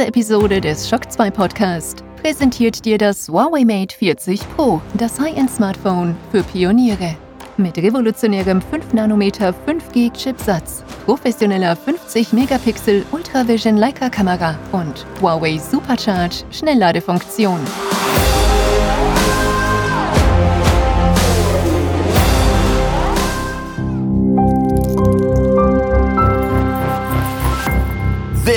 Diese Episode des Shock 2 Podcast präsentiert dir das Huawei Mate 40 Pro, das High-End-Smartphone für Pioniere. Mit revolutionärem 5 nm 5G Chipsatz, professioneller 50 Megapixel Ultravision Leica Kamera und Huawei Supercharge Schnellladefunktion.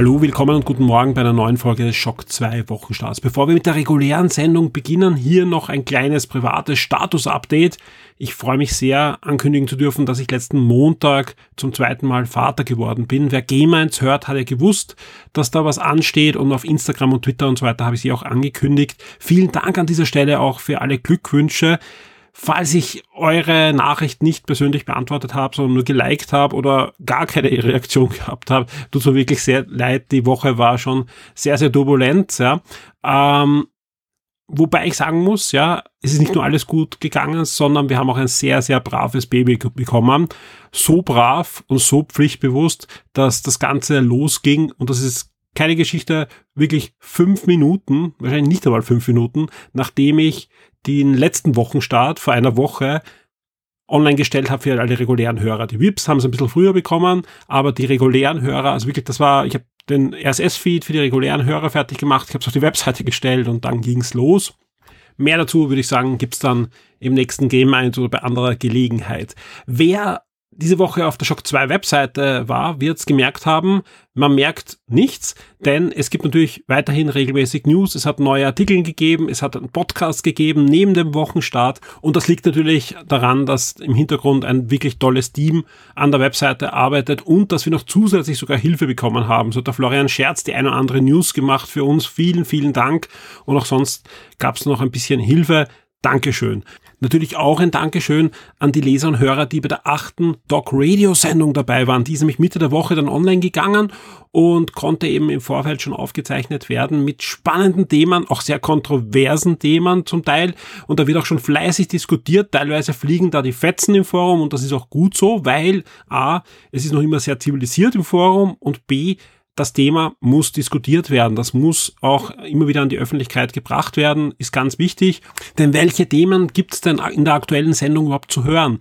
Hallo, willkommen und guten Morgen bei einer neuen Folge des Schock 2 Wochenstarts. Bevor wir mit der regulären Sendung beginnen, hier noch ein kleines privates Status-Update. Ich freue mich sehr, ankündigen zu dürfen, dass ich letzten Montag zum zweiten Mal Vater geworden bin. Wer Game1 hört, hat ja gewusst, dass da was ansteht und auf Instagram und Twitter und so weiter habe ich sie auch angekündigt. Vielen Dank an dieser Stelle auch für alle Glückwünsche. Falls ich eure Nachricht nicht persönlich beantwortet habe, sondern nur geliked habe oder gar keine Reaktion gehabt habe, tut mir wirklich sehr leid. Die Woche war schon sehr, sehr turbulent. Ja. Ähm, wobei ich sagen muss, ja, es ist nicht nur alles gut gegangen, sondern wir haben auch ein sehr, sehr braves Baby bekommen. So brav und so pflichtbewusst, dass das Ganze losging und das ist keine Geschichte, wirklich fünf Minuten, wahrscheinlich nicht einmal fünf Minuten, nachdem ich den letzten Wochenstart vor einer Woche online gestellt habe für alle regulären Hörer. Die VIPs haben es ein bisschen früher bekommen, aber die regulären Hörer, also wirklich, das war, ich habe den RSS-Feed für die regulären Hörer fertig gemacht, ich habe es auf die Webseite gestellt und dann ging's los. Mehr dazu würde ich sagen, gibt's dann im nächsten Game 1 oder bei anderer Gelegenheit. Wer diese Woche auf der Shock 2 Webseite war, wird es gemerkt haben, man merkt nichts, denn es gibt natürlich weiterhin regelmäßig News, es hat neue Artikel gegeben, es hat einen Podcast gegeben neben dem Wochenstart und das liegt natürlich daran, dass im Hintergrund ein wirklich tolles Team an der Webseite arbeitet und dass wir noch zusätzlich sogar Hilfe bekommen haben. So hat der Florian Scherz die eine oder andere News gemacht für uns. Vielen, vielen Dank und auch sonst gab es noch ein bisschen Hilfe. Dankeschön. Natürlich auch ein Dankeschön an die Leser und Hörer, die bei der achten Doc Radio Sendung dabei waren. Die ist nämlich Mitte der Woche dann online gegangen und konnte eben im Vorfeld schon aufgezeichnet werden mit spannenden Themen, auch sehr kontroversen Themen zum Teil. Und da wird auch schon fleißig diskutiert. Teilweise fliegen da die Fetzen im Forum und das ist auch gut so, weil A, es ist noch immer sehr zivilisiert im Forum und B, das Thema muss diskutiert werden. Das muss auch immer wieder an die Öffentlichkeit gebracht werden, ist ganz wichtig. Denn welche Themen gibt es denn in der aktuellen Sendung überhaupt zu hören?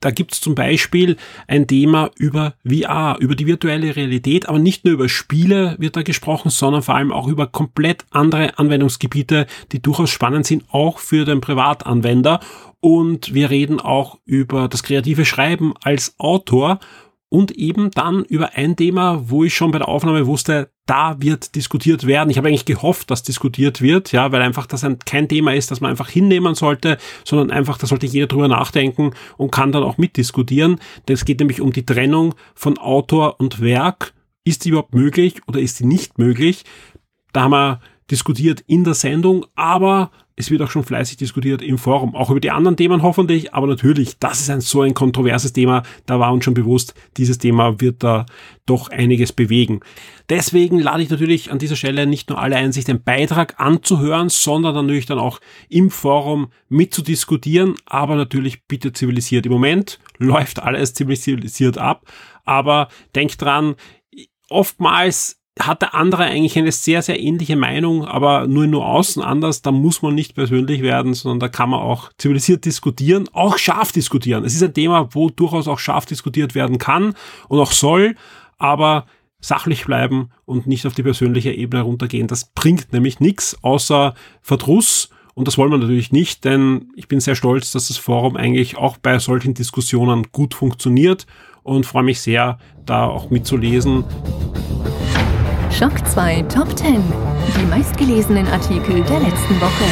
Da gibt es zum Beispiel ein Thema über VR, über die virtuelle Realität, aber nicht nur über Spiele wird da gesprochen, sondern vor allem auch über komplett andere Anwendungsgebiete, die durchaus spannend sind, auch für den Privatanwender. Und wir reden auch über das kreative Schreiben als Autor und eben dann über ein Thema, wo ich schon bei der Aufnahme wusste, da wird diskutiert werden. Ich habe eigentlich gehofft, dass diskutiert wird, ja, weil einfach das ein, kein Thema ist, das man einfach hinnehmen sollte, sondern einfach, da sollte jeder drüber nachdenken und kann dann auch mitdiskutieren. Denn es geht nämlich um die Trennung von Autor und Werk. Ist die überhaupt möglich oder ist sie nicht möglich? Da haben wir diskutiert in der Sendung, aber es wird auch schon fleißig diskutiert im Forum, auch über die anderen Themen hoffentlich, aber natürlich, das ist ein so ein kontroverses Thema, da war uns schon bewusst, dieses Thema wird da doch einiges bewegen. Deswegen lade ich natürlich an dieser Stelle nicht nur alle ein, sich den Beitrag anzuhören, sondern natürlich dann auch im Forum mitzudiskutieren, aber natürlich bitte zivilisiert. Im Moment läuft alles zivilisiert ab, aber denkt dran, oftmals hat der andere eigentlich eine sehr, sehr ähnliche Meinung, aber nur nur außen anders, da muss man nicht persönlich werden, sondern da kann man auch zivilisiert diskutieren, auch scharf diskutieren. Es ist ein Thema, wo durchaus auch scharf diskutiert werden kann und auch soll, aber sachlich bleiben und nicht auf die persönliche Ebene runtergehen. Das bringt nämlich nichts außer Verdruss. Und das wollen wir natürlich nicht, denn ich bin sehr stolz, dass das Forum eigentlich auch bei solchen Diskussionen gut funktioniert und freue mich sehr, da auch mitzulesen. Schock 2 Top 10. Die meistgelesenen Artikel der letzten Woche.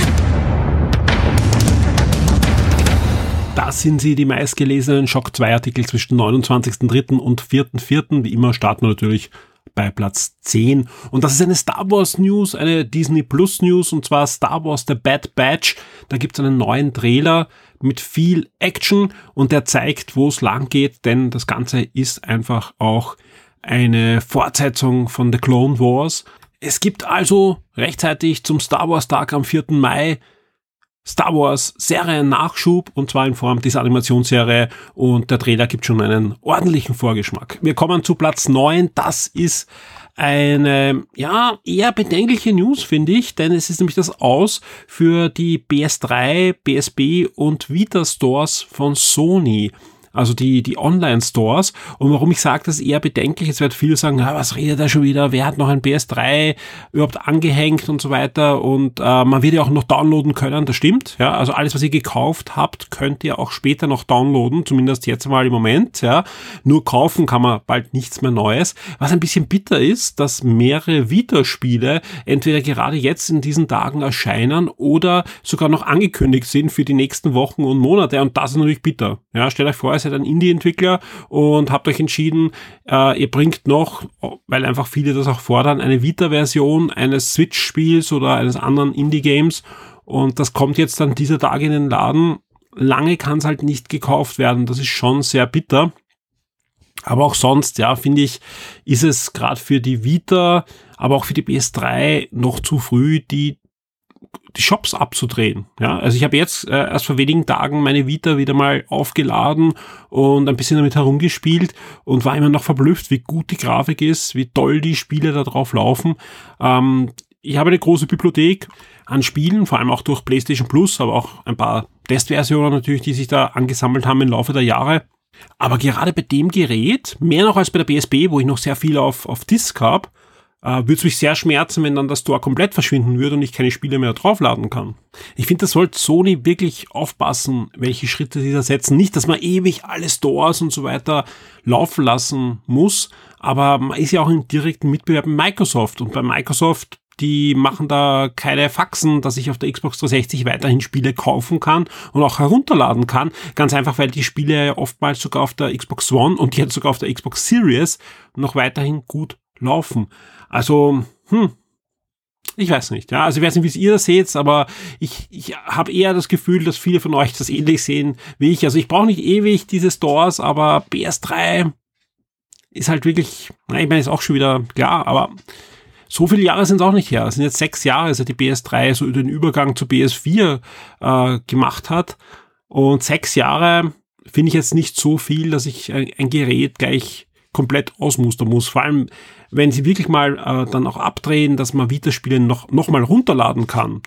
Das sind sie, die meistgelesenen Schock 2 Artikel zwischen 29.03. und 4.04. Wie immer starten wir natürlich bei Platz 10. Und das ist eine Star Wars News, eine Disney Plus News, und zwar Star Wars The Bad Batch. Da gibt's einen neuen Trailer mit viel Action und der zeigt, wo es lang geht, denn das Ganze ist einfach auch eine Fortsetzung von The Clone Wars. Es gibt also rechtzeitig zum Star Wars Tag am 4. Mai Star Wars Serien Nachschub und zwar in Form dieser Animationsserie und der Trailer gibt schon einen ordentlichen Vorgeschmack. Wir kommen zu Platz 9, das ist eine, ja, eher bedenkliche News, finde ich, denn es ist nämlich das Aus für die PS3, PSP und Vita Stores von Sony also die, die Online-Stores. Und warum ich sage, das ist eher bedenklich, jetzt wird viel sagen, ah, was redet er schon wieder, wer hat noch ein PS3 überhaupt angehängt und so weiter. Und äh, man wird ja auch noch downloaden können, das stimmt. Ja, also alles, was ihr gekauft habt, könnt ihr auch später noch downloaden, zumindest jetzt mal im Moment. Ja, nur kaufen kann man bald nichts mehr Neues. Was ein bisschen bitter ist, dass mehrere Vita-Spiele entweder gerade jetzt in diesen Tagen erscheinen oder sogar noch angekündigt sind für die nächsten Wochen und Monate. Und das ist natürlich bitter. Ja, stellt euch vor, ihr seid ein Indie-Entwickler und habt euch entschieden, äh, ihr bringt noch, weil einfach viele das auch fordern, eine Vita-Version eines Switch-Spiels oder eines anderen Indie-Games und das kommt jetzt dann dieser Tage in den Laden. Lange kann es halt nicht gekauft werden. Das ist schon sehr bitter. Aber auch sonst, ja, finde ich, ist es gerade für die Vita, aber auch für die PS3 noch zu früh, die die Shops abzudrehen. Ja, also ich habe jetzt äh, erst vor wenigen Tagen meine Vita wieder mal aufgeladen und ein bisschen damit herumgespielt und war immer noch verblüfft, wie gut die Grafik ist, wie toll die Spiele da drauf laufen. Ähm, ich habe eine große Bibliothek an Spielen, vor allem auch durch PlayStation Plus, aber auch ein paar Testversionen natürlich, die sich da angesammelt haben im Laufe der Jahre. Aber gerade bei dem Gerät, mehr noch als bei der PSP, wo ich noch sehr viel auf, auf Disk habe, äh, würde es mich sehr schmerzen, wenn dann das Store komplett verschwinden würde und ich keine Spiele mehr draufladen kann. Ich finde, das sollte Sony wirklich aufpassen, welche Schritte sie da setzen. Nicht, dass man ewig alle Stores und so weiter laufen lassen muss, aber man ist ja auch im direkten Mitbewerb mit Microsoft und bei Microsoft die machen da keine Faxen, dass ich auf der Xbox 360 weiterhin Spiele kaufen kann und auch herunterladen kann. Ganz einfach, weil die Spiele oftmals sogar auf der Xbox One und jetzt sogar auf der Xbox Series noch weiterhin gut laufen. Also, hm, ich weiß nicht. Ja, also ich weiß nicht, wie ihr das seht, aber ich, ich habe eher das Gefühl, dass viele von euch das ähnlich sehen wie ich. Also ich brauche nicht ewig diese Stores, aber PS3 ist halt wirklich, na, ich meine, ist auch schon wieder klar, aber so viele Jahre sind es auch nicht her. Es sind jetzt sechs Jahre, seit die PS3 so den Übergang zu PS4 äh, gemacht hat. Und sechs Jahre finde ich jetzt nicht so viel, dass ich ein, ein Gerät gleich komplett ausmustern muss. Vor allem, wenn sie wirklich mal äh, dann auch abdrehen, dass man Vita-Spiele noch, noch mal runterladen kann.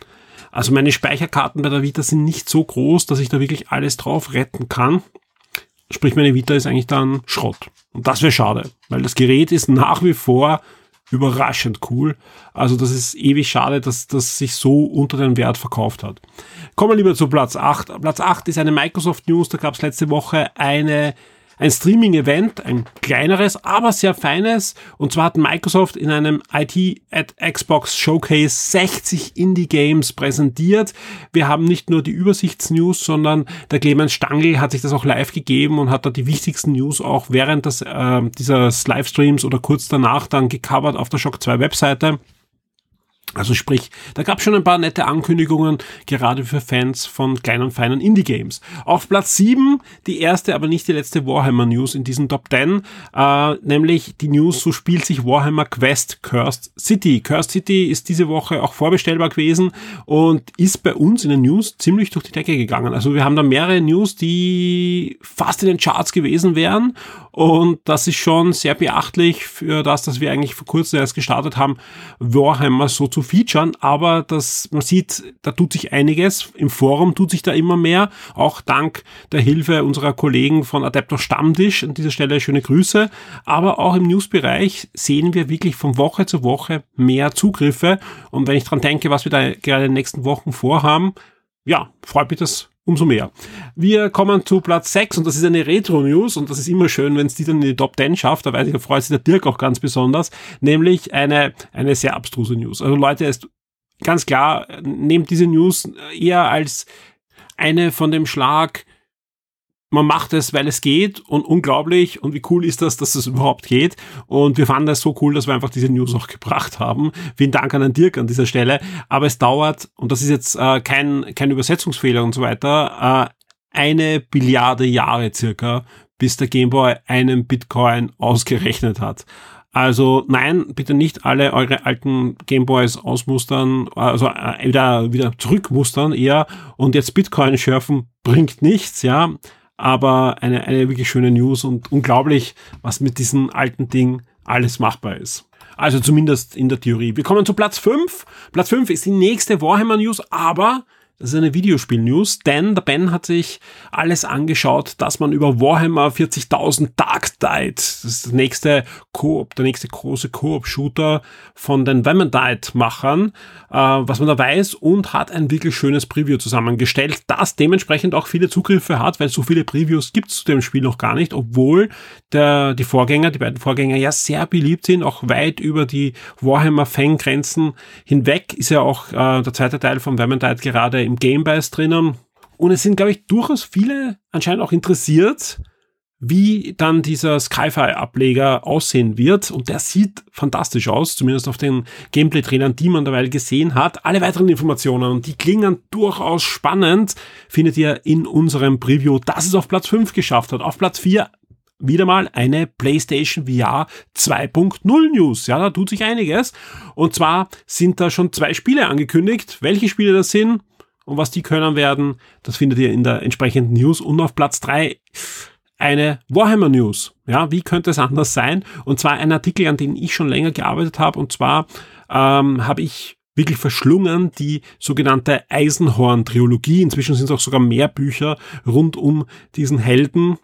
Also meine Speicherkarten bei der Vita sind nicht so groß, dass ich da wirklich alles drauf retten kann. Sprich, meine Vita ist eigentlich dann Schrott. Und das wäre schade, weil das Gerät ist nach wie vor überraschend cool. Also das ist ewig schade, dass das sich so unter den Wert verkauft hat. Kommen wir lieber zu Platz 8. Platz 8 ist eine Microsoft News, da gab es letzte Woche eine ein Streaming-Event, ein kleineres, aber sehr feines. Und zwar hat Microsoft in einem IT at Xbox Showcase 60 Indie-Games präsentiert. Wir haben nicht nur die Übersichtsnews, sondern der Clemens Stangl hat sich das auch live gegeben und hat da die wichtigsten News auch während des, äh, dieses Livestreams oder kurz danach dann gecovert auf der Shock 2 Webseite. Also sprich, da gab es schon ein paar nette Ankündigungen, gerade für Fans von kleinen feinen Indie-Games. Auf Platz 7 die erste, aber nicht die letzte Warhammer-News in diesem Top 10, äh, nämlich die News, so spielt sich Warhammer Quest Cursed City. Cursed City ist diese Woche auch vorbestellbar gewesen und ist bei uns in den News ziemlich durch die Decke gegangen. Also wir haben da mehrere News, die fast in den Charts gewesen wären und das ist schon sehr beachtlich für das, dass wir eigentlich vor kurzem erst gestartet haben, Warhammer so zu featuren. Aber das, man sieht, da tut sich einiges. Im Forum tut sich da immer mehr. Auch dank der Hilfe unserer Kollegen von Adeptor Stammtisch. An dieser Stelle schöne Grüße. Aber auch im Newsbereich sehen wir wirklich von Woche zu Woche mehr Zugriffe. Und wenn ich dran denke, was wir da gerade in den nächsten Wochen vorhaben, ja, freut mich das umso mehr. Wir kommen zu Platz 6 und das ist eine Retro-News und das ist immer schön, wenn es die dann in die Top 10 schafft. Da weiß ich, da freut sich der Dirk auch ganz besonders. Nämlich eine, eine sehr abstruse News. Also Leute, ist ganz klar, nehmt diese News eher als eine von dem Schlag, man macht es, weil es geht und unglaublich und wie cool ist das, dass es überhaupt geht. Und wir fanden es so cool, dass wir einfach diese News auch gebracht haben. Vielen Dank an den Dirk an dieser Stelle. Aber es dauert, und das ist jetzt äh, kein, kein Übersetzungsfehler und so weiter, äh, eine Billiarde Jahre circa, bis der Gameboy einen Bitcoin ausgerechnet hat. Also nein, bitte nicht alle eure alten Gameboys ausmustern, also äh, wieder, wieder zurückmustern eher und jetzt Bitcoin schürfen bringt nichts, ja aber eine, eine wirklich schöne News und unglaublich, was mit diesem alten Ding alles machbar ist. Also zumindest in der Theorie. Wir kommen zu Platz 5. Platz 5 ist die nächste Warhammer News, aber das ist eine Videospiel-News, denn der Ben hat sich alles angeschaut, dass man über Warhammer 40.000 Dark Tide, das ist das nächste Koop, der nächste große Koop-Shooter von den Vermintide-Machern, äh, was man da weiß und hat ein wirklich schönes Preview zusammengestellt, das dementsprechend auch viele Zugriffe hat, weil so viele Previews gibt es zu dem Spiel noch gar nicht, obwohl der, die Vorgänger, die beiden Vorgänger ja sehr beliebt sind, auch weit über die Warhammer-Fangrenzen hinweg ist ja auch äh, der zweite Teil von Vermintide gerade im Gamebase drinnen. Und es sind, glaube ich, durchaus viele anscheinend auch interessiert, wie dann dieser Skyfi-Ableger aussehen wird. Und der sieht fantastisch aus, zumindest auf den Gameplay-Trailern, die man dabei gesehen hat. Alle weiteren Informationen, und die klingen durchaus spannend, findet ihr in unserem Preview, das es auf Platz 5 geschafft hat. Auf Platz 4 wieder mal eine PlayStation VR 2.0 News. Ja, da tut sich einiges. Und zwar sind da schon zwei Spiele angekündigt. Welche Spiele das sind, und was die können werden, das findet ihr in der entsprechenden News. Und auf Platz drei eine Warhammer News. Ja, wie könnte es anders sein? Und zwar ein Artikel, an dem ich schon länger gearbeitet habe. Und zwar ähm, habe ich wirklich verschlungen die sogenannte Eisenhorn-Trilogie. Inzwischen sind es auch sogar mehr Bücher rund um diesen Helden.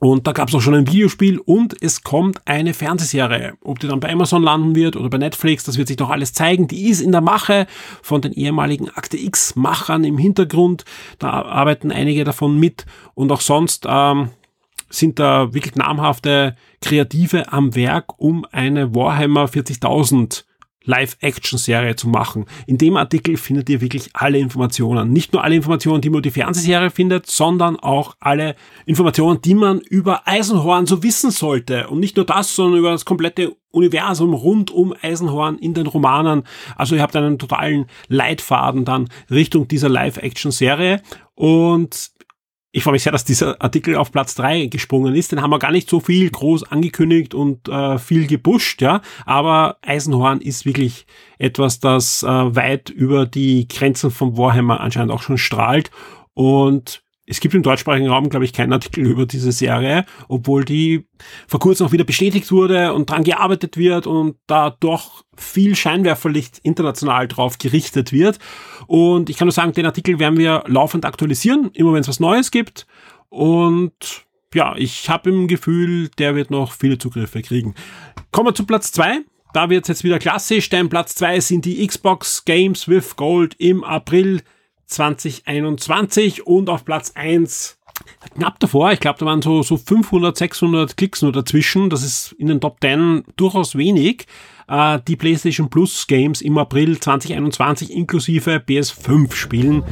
Und da gab es auch schon ein Videospiel und es kommt eine Fernsehserie. Ob die dann bei Amazon landen wird oder bei Netflix, das wird sich noch alles zeigen. Die ist in der Mache von den ehemaligen Akte X-Machern im Hintergrund. Da arbeiten einige davon mit und auch sonst ähm, sind da wirklich namhafte Kreative am Werk, um eine Warhammer 40.000 Live-Action-Serie zu machen. In dem Artikel findet ihr wirklich alle Informationen. Nicht nur alle Informationen, die man die Fernsehserie findet, sondern auch alle Informationen, die man über Eisenhorn so wissen sollte. Und nicht nur das, sondern über das komplette Universum rund um Eisenhorn in den Romanen. Also ihr habt einen totalen Leitfaden dann Richtung dieser Live-Action-Serie. Und ich freue mich sehr, dass dieser Artikel auf Platz drei gesprungen ist. Den haben wir gar nicht so viel groß angekündigt und äh, viel gepusht, ja. Aber Eisenhorn ist wirklich etwas, das äh, weit über die Grenzen von Warhammer anscheinend auch schon strahlt. Und es gibt im deutschsprachigen Raum, glaube ich, keinen Artikel über diese Serie, obwohl die vor kurzem auch wieder bestätigt wurde und dran gearbeitet wird und da doch viel Scheinwerferlicht international drauf gerichtet wird. Und ich kann nur sagen, den Artikel werden wir laufend aktualisieren, immer wenn es was Neues gibt. Und ja, ich habe im Gefühl, der wird noch viele Zugriffe kriegen. Kommen wir zu Platz zwei. Da wird es jetzt wieder klassisch, denn Platz zwei sind die Xbox Games with Gold im April 2021 und auf Platz 1 knapp davor. Ich glaube, da waren so, so 500, 600 Klicks nur dazwischen. Das ist in den Top 10 durchaus wenig. Äh, die PlayStation Plus Games im April 2021 inklusive PS5 Spielen.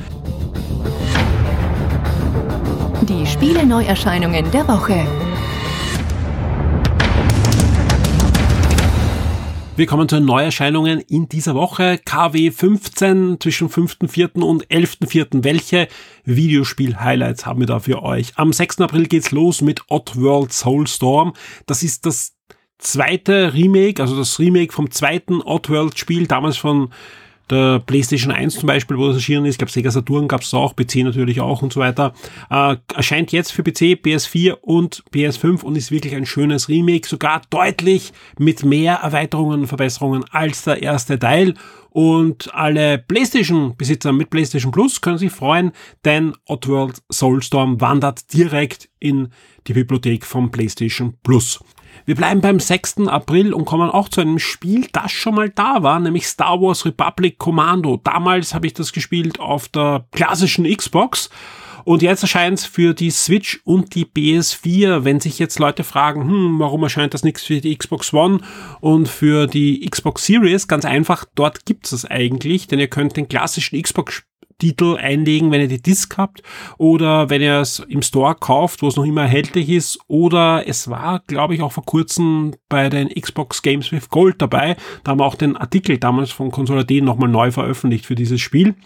Die Spiele Neuerscheinungen der Woche. Wir kommen zu Neuerscheinungen in dieser Woche. KW 15 zwischen 5.4. und 11.4. Welche Videospiel-Highlights haben wir da für euch? Am 6. April geht's los mit Oddworld Soulstorm. Das ist das zweite Remake, also das Remake vom zweiten Oddworld-Spiel, damals von der PlayStation 1 zum Beispiel, wo das erschienen ist, ich glaube Sega Saturn gab es auch, PC natürlich auch und so weiter, äh, erscheint jetzt für PC, PS4 und PS5 und ist wirklich ein schönes Remake, sogar deutlich mit mehr Erweiterungen und Verbesserungen als der erste Teil. Und alle PlayStation-Besitzer mit PlayStation Plus können sich freuen, denn Oddworld Soulstorm wandert direkt in die Bibliothek vom PlayStation Plus. Wir bleiben beim 6. April und kommen auch zu einem Spiel, das schon mal da war, nämlich Star Wars Republic Commando. Damals habe ich das gespielt auf der klassischen Xbox Und jetzt erscheint es für die Switch und die PS4. Wenn sich jetzt Leute fragen, hm, warum erscheint das nichts für die Xbox One und für die Xbox Series? Ganz einfach, dort gibt es eigentlich, denn ihr könnt den klassischen Xbox Titel einlegen, wenn ihr die Disc habt oder wenn ihr es im Store kauft, wo es noch immer erhältlich ist oder es war, glaube ich, auch vor kurzem bei den Xbox Games with Gold dabei. Da haben wir auch den Artikel damals von Console.de nochmal neu veröffentlicht für dieses Spiel.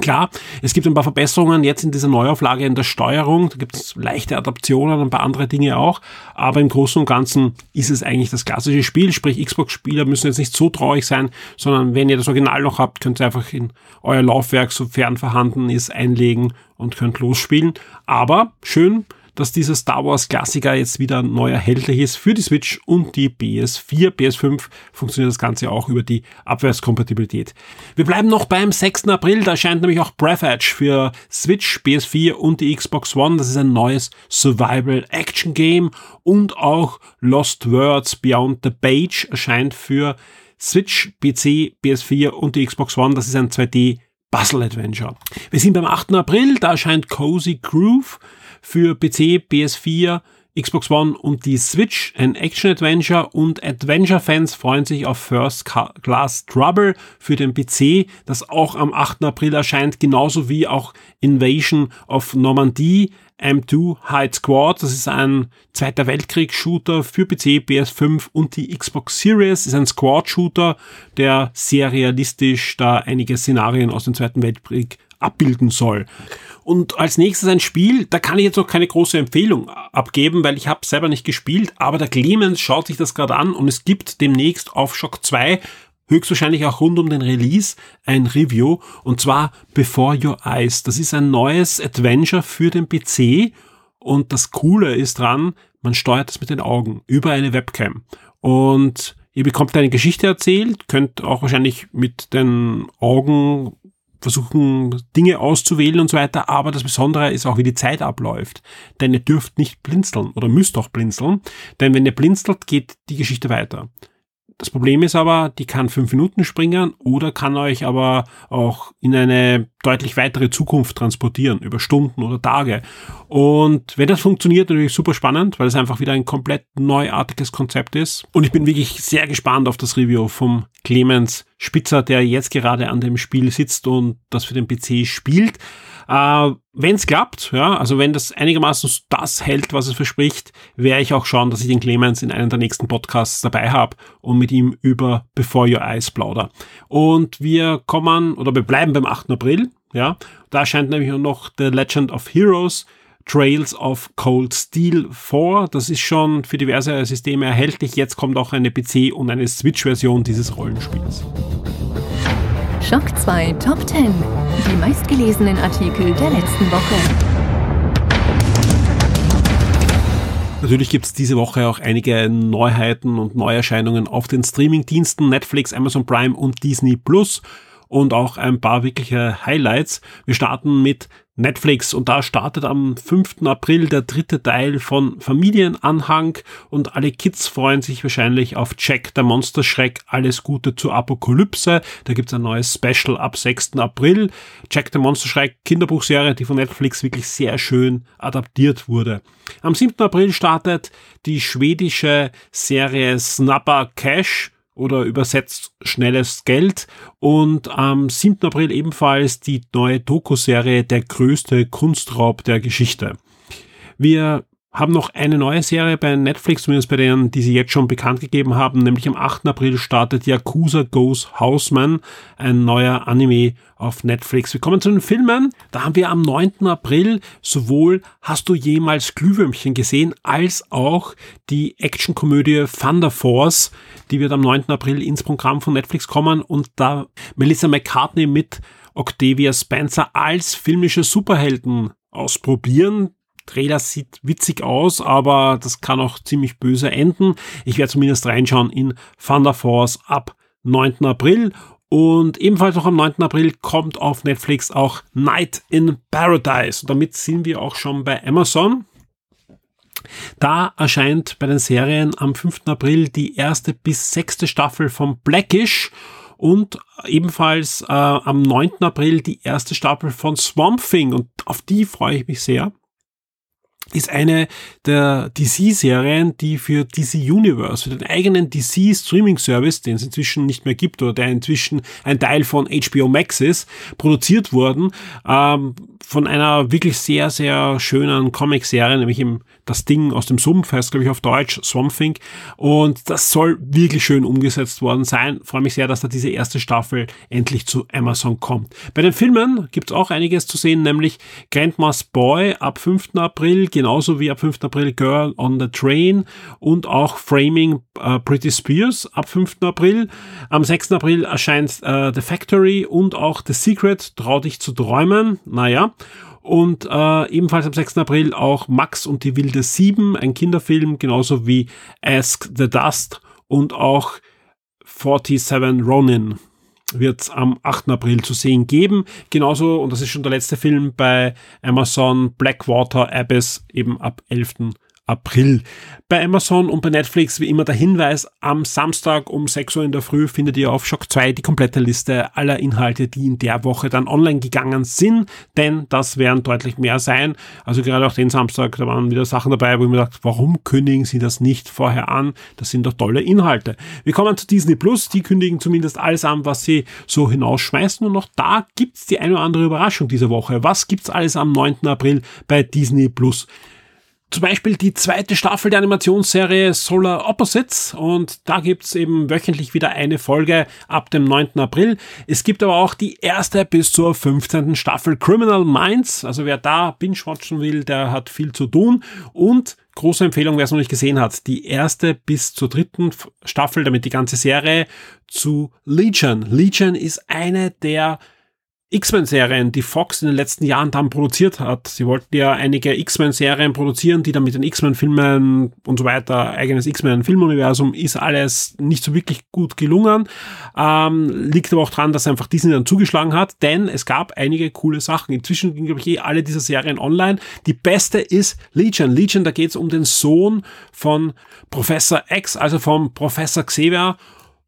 Klar, es gibt ein paar Verbesserungen jetzt in dieser Neuauflage in der Steuerung. Da gibt es leichte Adaptionen und ein paar andere Dinge auch. Aber im Großen und Ganzen ist es eigentlich das klassische Spiel. Sprich, Xbox-Spieler müssen jetzt nicht so traurig sein, sondern wenn ihr das Original noch habt, könnt ihr einfach in euer Laufwerk, sofern vorhanden ist, einlegen und könnt losspielen. Aber schön, dass dieser Star Wars Klassiker jetzt wieder neu erhältlich ist für die Switch und die PS4. PS5 funktioniert das Ganze auch über die Abwärtskompatibilität. Wir bleiben noch beim 6. April, da erscheint nämlich auch Breath Edge für Switch, PS4 und die Xbox One. Das ist ein neues Survival Action Game und auch Lost Words Beyond the Page erscheint für Switch, PC, PS4 und die Xbox One. Das ist ein 2D Puzzle Adventure. Wir sind beim 8. April, da erscheint Cozy Groove für PC, PS4, Xbox One und die Switch, ein Action-Adventure und Adventure-Fans freuen sich auf First Class Trouble für den PC, das auch am 8. April erscheint, genauso wie auch Invasion of Normandy, M2 Hide Squad, das ist ein Zweiter Weltkrieg-Shooter für PC, PS5 und die Xbox Series, ist ein Squad-Shooter, der sehr realistisch da einige Szenarien aus dem Zweiten Weltkrieg abbilden soll. Und als nächstes ein Spiel, da kann ich jetzt noch keine große Empfehlung abgeben, weil ich habe selber nicht gespielt, aber der Clemens schaut sich das gerade an und es gibt demnächst auf Shock 2 höchstwahrscheinlich auch rund um den Release ein Review und zwar Before Your Eyes. Das ist ein neues Adventure für den PC und das Coole ist dran, man steuert es mit den Augen über eine Webcam und ihr bekommt eine Geschichte erzählt, könnt auch wahrscheinlich mit den Augen versuchen Dinge auszuwählen und so weiter, aber das Besondere ist auch, wie die Zeit abläuft. Denn ihr dürft nicht blinzeln oder müsst auch blinzeln, denn wenn ihr blinzelt, geht die Geschichte weiter. Das Problem ist aber, die kann fünf Minuten springen oder kann euch aber auch in eine deutlich weitere Zukunft transportieren, über Stunden oder Tage. Und wenn das funktioniert, natürlich super spannend, weil es einfach wieder ein komplett neuartiges Konzept ist. Und ich bin wirklich sehr gespannt auf das Review vom Clemens Spitzer, der jetzt gerade an dem Spiel sitzt und das für den PC spielt. Äh, wenn es klappt, ja, also wenn das einigermaßen das hält, was es verspricht, werde ich auch schauen, dass ich den Clemens in einem der nächsten Podcasts dabei habe und mit ihm über Before Your Eyes plauder. Und wir kommen, oder wir bleiben beim 8. April, ja, da erscheint nämlich noch The Legend of Heroes, Trails of Cold Steel 4. Das ist schon für diverse Systeme erhältlich. Jetzt kommt auch eine PC- und eine Switch-Version dieses Rollenspiels. Schock 2 Top 10. Die meistgelesenen Artikel der letzten Woche. Natürlich gibt es diese Woche auch einige Neuheiten und Neuerscheinungen auf den Streamingdiensten Netflix, Amazon Prime und Disney Plus und auch ein paar wirkliche Highlights. Wir starten mit Netflix und da startet am 5. April der dritte Teil von Familienanhang und alle Kids freuen sich wahrscheinlich auf Jack der Monsterschreck Alles Gute zur Apokalypse. Da gibt's ein neues Special ab 6. April. Jack der Monsterschreck Kinderbuchserie, die von Netflix wirklich sehr schön adaptiert wurde. Am 7. April startet die schwedische Serie Snapper Cash oder übersetzt schnelles Geld. Und am 7. April ebenfalls die neue Doku-Serie Der größte Kunstraub der Geschichte. Wir haben noch eine neue Serie bei Netflix, zumindest bei denen, die sie jetzt schon bekannt gegeben haben, nämlich am 8. April startet Yakuza Goes Houseman, ein neuer Anime auf Netflix. Wir kommen zu den Filmen. Da haben wir am 9. April sowohl Hast du jemals Glühwürmchen gesehen, als auch die Actionkomödie Thunder Force, die wird am 9. April ins Programm von Netflix kommen und da Melissa McCartney mit Octavia Spencer als filmische Superhelden ausprobieren. Trailer sieht witzig aus, aber das kann auch ziemlich böse enden. Ich werde zumindest reinschauen in Thunder Force ab 9. April. Und ebenfalls noch am 9. April kommt auf Netflix auch Night in Paradise. Und damit sind wir auch schon bei Amazon. Da erscheint bei den Serien am 5. April die erste bis sechste Staffel von Blackish und ebenfalls äh, am 9. April die erste Staffel von Swamp Thing und auf die freue ich mich sehr ist eine der DC-Serien, die für DC Universe, für den eigenen DC Streaming Service, den es inzwischen nicht mehr gibt oder der inzwischen ein Teil von HBO Max ist, produziert worden, ähm, von einer wirklich sehr, sehr schönen Comic-Serie, nämlich im Das Ding aus dem Sumpf, heißt glaube ich auf Deutsch, Swamp Thing. Und das soll wirklich schön umgesetzt worden sein. Freue mich sehr, dass da diese erste Staffel endlich zu Amazon kommt. Bei den Filmen gibt es auch einiges zu sehen, nämlich Grandma's Boy ab 5. April, genauso wie ab 5. April Girl on the Train und auch Framing uh, Pretty Spears ab 5. April. Am 6. April erscheint uh, The Factory und auch The Secret, Trau dich zu träumen. Naja. Und äh, ebenfalls am 6. April auch Max und die wilde Sieben, ein Kinderfilm, genauso wie Ask the Dust und auch 47 Ronin wird es am 8. April zu sehen geben. Genauso, und das ist schon der letzte Film bei Amazon, Blackwater Abyss eben ab 11. April. Bei Amazon und bei Netflix wie immer der Hinweis, am Samstag um 6 Uhr in der Früh findet ihr auf Shock 2 die komplette Liste aller Inhalte, die in der Woche dann online gegangen sind, denn das werden deutlich mehr sein. Also gerade auch den Samstag, da waren wieder Sachen dabei, wo ich mir dachte, warum kündigen sie das nicht vorher an? Das sind doch tolle Inhalte. Wir kommen zu Disney Plus, die kündigen zumindest alles an, was sie so hinausschmeißen und noch da gibt's die eine oder andere Überraschung diese Woche. Was gibt's alles am 9. April bei Disney Plus? Zum Beispiel die zweite Staffel der Animationsserie Solar Opposites und da gibt's eben wöchentlich wieder eine Folge ab dem 9. April. Es gibt aber auch die erste bis zur 15. Staffel Criminal Minds. Also wer da binge-watchen will, der hat viel zu tun und große Empfehlung, wer es noch nicht gesehen hat, die erste bis zur dritten Staffel, damit die ganze Serie zu Legion. Legion ist eine der X-Men-Serien, die Fox in den letzten Jahren dann produziert hat. Sie wollten ja einige X-Men-Serien produzieren, die dann mit den X-Men-Filmen und so weiter, eigenes X-Men-Filmuniversum, ist alles nicht so wirklich gut gelungen. Ähm, liegt aber auch dran, dass einfach Disney dann zugeschlagen hat, denn es gab einige coole Sachen. Inzwischen ging, glaube ich, eh alle diese Serien online. Die beste ist Legion. Legion, da geht es um den Sohn von Professor X, also vom Professor Xavier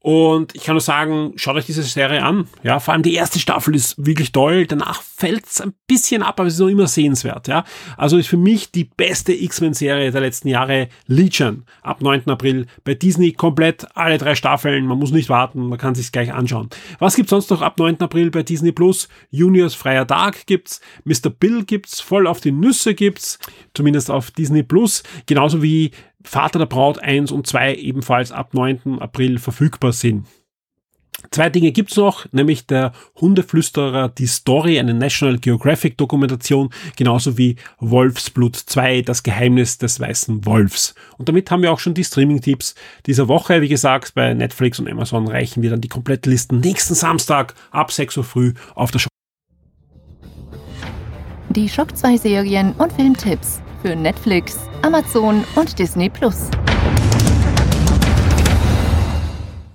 und ich kann nur sagen, schaut euch diese Serie an. Ja, vor allem die erste Staffel ist wirklich toll. Danach fällt es ein bisschen ab, aber es ist noch immer sehenswert. Ja, also ist für mich die beste X-Men-Serie der letzten Jahre Legion. Ab 9. April bei Disney komplett alle drei Staffeln. Man muss nicht warten, man kann sich gleich anschauen. Was gibt's sonst noch ab 9. April bei Disney Plus? Juniors Freier Tag gibt's, Mr. Bill gibt's, voll auf die Nüsse gibt's, zumindest auf Disney Plus. Genauso wie Vater der Braut 1 und 2 ebenfalls ab 9. April verfügbar sind. Zwei Dinge gibt's noch, nämlich der Hundeflüsterer, die Story, eine National Geographic Dokumentation, genauso wie Wolfsblut 2, das Geheimnis des weißen Wolfs. Und damit haben wir auch schon die Streaming-Tipps dieser Woche. Wie gesagt, bei Netflix und Amazon reichen wir dann die Komplettlisten nächsten Samstag ab 6 Uhr früh auf der Show. Die Shock 2 Serien und Filmtipps für Netflix, Amazon und Disney Plus.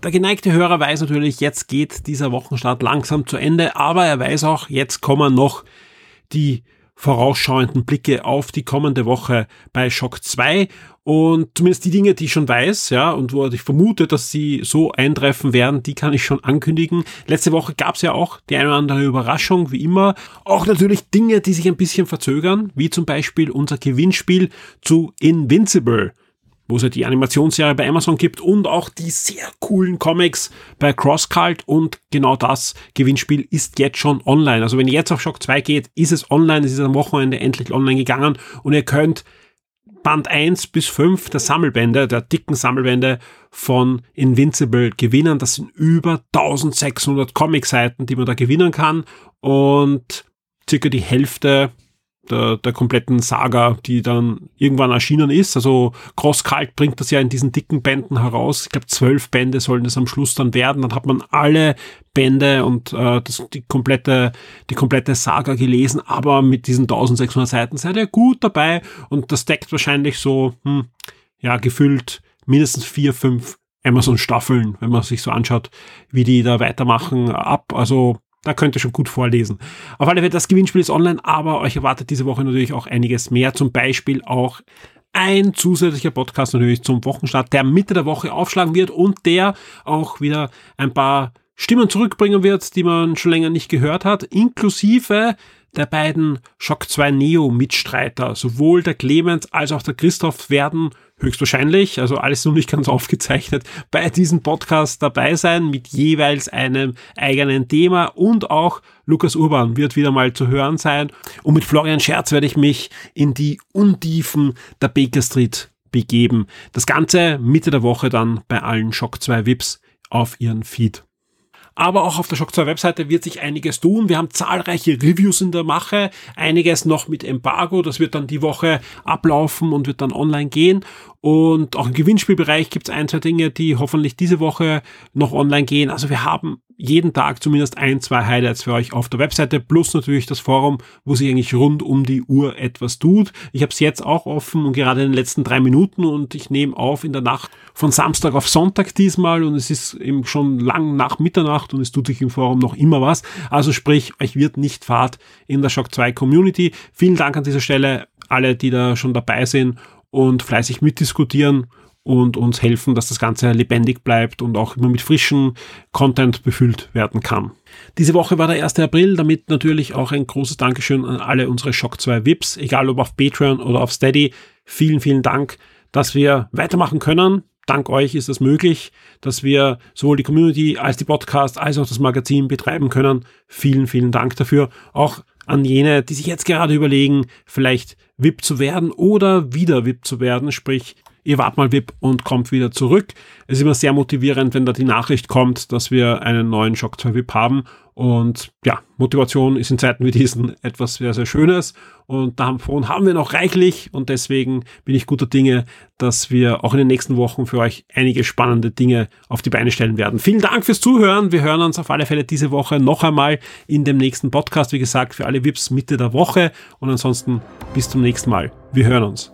Der geneigte Hörer weiß natürlich, jetzt geht dieser Wochenstart langsam zu Ende, aber er weiß auch, jetzt kommen noch die vorausschauenden Blicke auf die kommende Woche bei Shock 2 und zumindest die Dinge, die ich schon weiß, ja, und wo ich vermute, dass sie so eintreffen werden, die kann ich schon ankündigen. Letzte Woche gab es ja auch die eine oder andere Überraschung, wie immer. Auch natürlich Dinge, die sich ein bisschen verzögern, wie zum Beispiel unser Gewinnspiel zu Invincible wo es ja die Animationsserie bei Amazon gibt und auch die sehr coolen Comics bei CrossCult und genau das Gewinnspiel ist jetzt schon online. Also wenn ihr jetzt auf Shock 2 geht, ist es online, es ist am Wochenende endlich online gegangen und ihr könnt Band 1 bis 5 der Sammelbände, der dicken Sammelbände von Invincible gewinnen. Das sind über 1600 Comicseiten, die man da gewinnen kann und circa die Hälfte der, der kompletten Saga, die dann irgendwann erschienen ist. Also CrossCult bringt das ja in diesen dicken Bänden heraus. Ich glaube, zwölf Bände sollen das am Schluss dann werden. Dann hat man alle Bände und äh, das, die komplette die komplette Saga gelesen, aber mit diesen 1600 Seiten seid ihr gut dabei und das deckt wahrscheinlich so hm, ja gefüllt mindestens vier fünf Amazon Staffeln, wenn man sich so anschaut, wie die da weitermachen ab. Also da könnt ihr schon gut vorlesen. Auf alle Fälle, das Gewinnspiel ist online, aber euch erwartet diese Woche natürlich auch einiges mehr. Zum Beispiel auch ein zusätzlicher Podcast natürlich zum Wochenstart, der Mitte der Woche aufschlagen wird und der auch wieder ein paar Stimmen zurückbringen wird, die man schon länger nicht gehört hat, inklusive der beiden Shock 2 Neo Mitstreiter, sowohl der Clemens als auch der Christoph werden höchstwahrscheinlich, also alles noch nicht ganz aufgezeichnet, bei diesem Podcast dabei sein mit jeweils einem eigenen Thema und auch Lukas Urban wird wieder mal zu hören sein und mit Florian Scherz werde ich mich in die Untiefen der Baker Street begeben. Das Ganze Mitte der Woche dann bei allen Shock 2 Vips auf ihren Feed. Aber auch auf der Shock 2 Webseite wird sich einiges tun. Wir haben zahlreiche Reviews in der Mache, einiges noch mit Embargo. Das wird dann die Woche ablaufen und wird dann online gehen. Und auch im Gewinnspielbereich gibt es ein, zwei Dinge, die hoffentlich diese Woche noch online gehen. Also wir haben jeden Tag zumindest ein, zwei Highlights für euch auf der Webseite, plus natürlich das Forum, wo sich eigentlich rund um die Uhr etwas tut. Ich habe es jetzt auch offen und gerade in den letzten drei Minuten und ich nehme auf in der Nacht von Samstag auf Sonntag diesmal und es ist eben schon lang nach Mitternacht und es tut sich im Forum noch immer was. Also sprich, euch wird nicht Fahrt in der Shock 2 Community. Vielen Dank an dieser Stelle alle, die da schon dabei sind und fleißig mitdiskutieren und uns helfen, dass das Ganze lebendig bleibt und auch immer mit frischem Content befüllt werden kann. Diese Woche war der 1. April, damit natürlich auch ein großes Dankeschön an alle unsere Shock 2 VIPs, egal ob auf Patreon oder auf Steady. Vielen, vielen Dank, dass wir weitermachen können. Dank euch ist es möglich, dass wir sowohl die Community als die Podcast als auch das Magazin betreiben können. Vielen, vielen Dank dafür. Auch an jene, die sich jetzt gerade überlegen, vielleicht VIP zu werden oder wieder VIP zu werden, sprich ihr wart mal VIP und kommt wieder zurück. Es ist immer sehr motivierend, wenn da die Nachricht kommt, dass wir einen neuen Shock 2 VIP haben. Und ja, Motivation ist in Zeiten wie diesen etwas sehr, sehr Schönes. Und davon haben wir noch reichlich. Und deswegen bin ich guter Dinge, dass wir auch in den nächsten Wochen für euch einige spannende Dinge auf die Beine stellen werden. Vielen Dank fürs Zuhören. Wir hören uns auf alle Fälle diese Woche noch einmal in dem nächsten Podcast. Wie gesagt, für alle VIPs Mitte der Woche. Und ansonsten bis zum nächsten Mal. Wir hören uns.